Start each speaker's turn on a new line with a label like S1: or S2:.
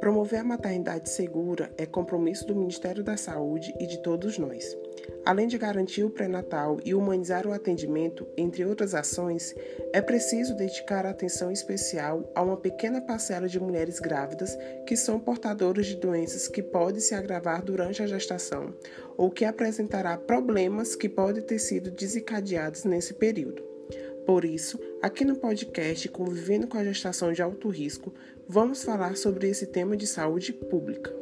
S1: Promover a maternidade segura é compromisso do Ministério da Saúde e de todos nós. Além de garantir o pré-natal e humanizar o atendimento, entre outras ações, é preciso dedicar atenção especial a uma pequena parcela de mulheres grávidas que são portadoras de doenças que podem se agravar durante a gestação ou que apresentará problemas que podem ter sido desencadeados nesse período. Por isso, aqui no podcast Convivendo com a Gestação de Alto Risco, vamos falar sobre esse tema de saúde pública.